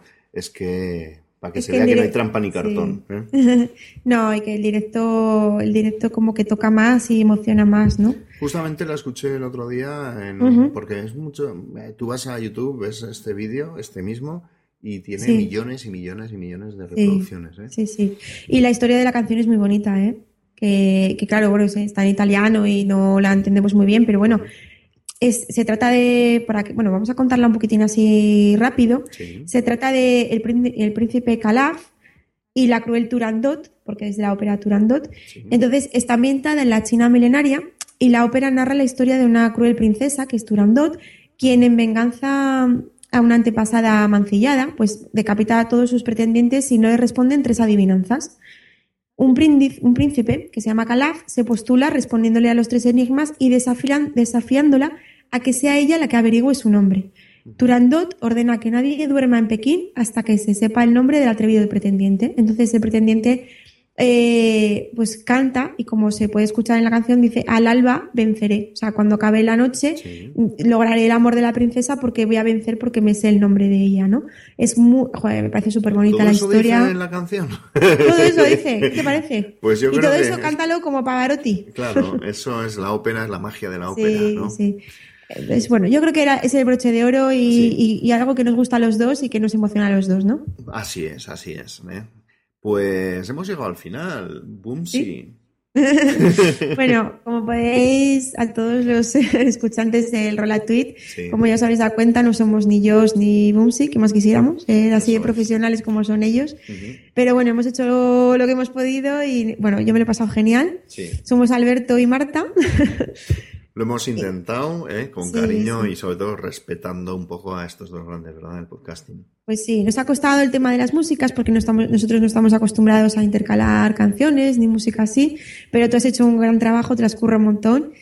Pero es que para que Es se que vea en que no hay trampa ni sí. cartón. ¿eh? no, y que el directo, el directo como que toca más y emociona más, ¿no? Justamente la escuché el otro día, en- Ujú. porque es mucho. eh, Tú vas a YouTube, ves este vídeo, este mismo, y tiene Sí. millones y millones y millones de Sí, reproducciones. ¿eh? sí, sí. Y la historia de la canción es muy bonita, ¿eh? Que, que claro, bueno, está en italiano y no la entendemos muy bien, pero bueno, es, se trata de, para que, bueno, vamos a contarla un poquitín así rápido. Se trata de el, el príncipe Calaf y la cruel Turandot, porque es de la ópera Turandot. Entonces, está ambientada en la China milenaria y la ópera narra la historia de una cruel princesa, que es Turandot, quien en venganza a una antepasada mancillada, pues decapita a todos sus pretendientes si no le responden tres adivinanzas. Un, príncipe, un príncipe que se llama Calaf se postula respondiéndole a los tres enigmas y desafian- desafiándola a que sea ella la que averigüe su nombre. Turandot ordena que nadie duerma en Pekín hasta que se sepa el nombre del atrevido pretendiente. Entonces el pretendiente eh, pues canta y como se puede escuchar en la canción dice al alba venceré. O sea, cuando acabe la noche lograré el amor de la princesa porque voy a vencer porque me sé el nombre de ella, ¿no? Es muy, joder, me parece súper bonita ¿Todo la eso historia. dice en la canción? Todo eso dice, ¿qué te parece? Pues yo y creo todo que eso es- cántalo como Pavarotti. Claro, eso es la ópera, es la magia de la ópera, Sí, ¿no? sí. Entonces, bueno, yo creo que era, es el broche de oro y, y- y algo que nos gusta a los dos y que nos emociona a los dos, ¿no? Así es, así es. ¿eh? Pues hemos llegado al final. Boom, sí. bueno, como podéis, a todos los escuchantes del Rola Tweet, Sí. como ya os habéis dado cuenta, no somos ni yo ni Bumsy, que más quisiéramos, ser así de profesionales como son ellos. Pero bueno, hemos hecho lo que hemos podido y bueno, yo me lo he pasado genial. Sí. Somos Alberto y Marta. Lo hemos intentado, ¿eh? Con Sí, cariño sí. y sobre todo respetando un poco a estos dos grandes, ¿verdad? El podcasting. Pues sí, nos ha costado el tema de las músicas porque no estamos, nosotros no estamos acostumbrados a intercalar canciones ni música así, pero tú has hecho un gran trabajo, transcurre un montón.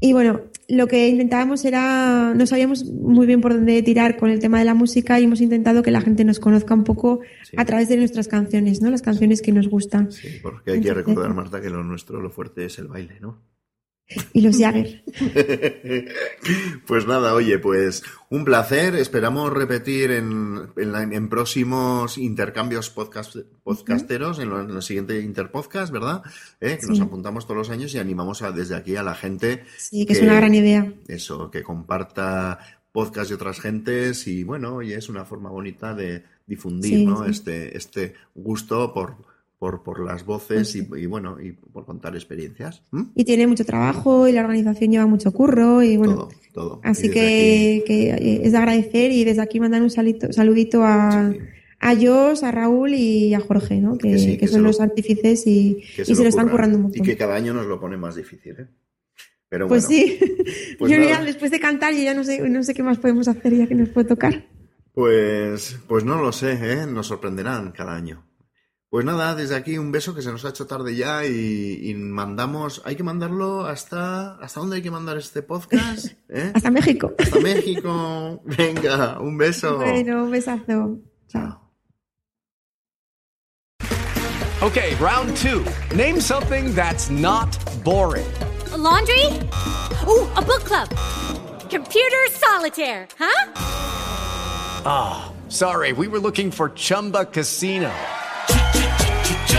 Y bueno, lo que intentábamos era, no sabíamos muy bien por dónde tirar con el tema de la música y hemos intentado que la gente nos conozca un poco a través de nuestras canciones, ¿no? Las canciones que nos gustan. Porque hay que recordar, Marta, que lo nuestro, lo fuerte es el baile, ¿no? Y los Jagger. Pues nada, oye, pues un placer. Esperamos repetir en, en, la- en próximos intercambios podcast, podcasteros, en, lo- en el siguiente Interpodcast, ¿verdad? ¿Eh? Que nos apuntamos todos los años y animamos a- desde aquí a la gente. Sí, que es una gran idea. Eso, que comparta podcast de otras gentes y bueno, oye, es una forma bonita de difundir, Sí, ¿no? sí. Este, este gusto por, por, por las voces Pues y, y bueno, y por contar experiencias. ¿Mm? Y tiene mucho trabajo y la organización lleva mucho curro y bueno. Todo. Así Y desde que, eh, es de agradecer y desde aquí mandar un salito- saludito a, a Jos, a Raúl y a Jorge, ¿no? Que, Que sí, que que son lo- los artífices y, y se, lo están curran. currando un montón. Y que cada año nos lo pone más difícil, ¿eh? Pero pues bueno, sí. pues yo nada. ya después de cantar yo ya no sé, no sé qué más podemos hacer ya que nos puede tocar. pues, pues no lo sé, ¿eh? Nos sorprenderán cada año. Pues nada, desde aquí un beso que se nos ha hecho tarde ya y, y mandamos, hay que mandarlo hasta, ¿hasta dónde hay que mandar este podcast? ¿Eh? Hasta México. Hasta México. Venga, un beso. Bueno, un besazo. Chao. Okay, round two. Name something that's not boring. A laundry? Ooh, a book club. Computer solitaire, huh? Ah, sorry, we were looking for Chumba Casino.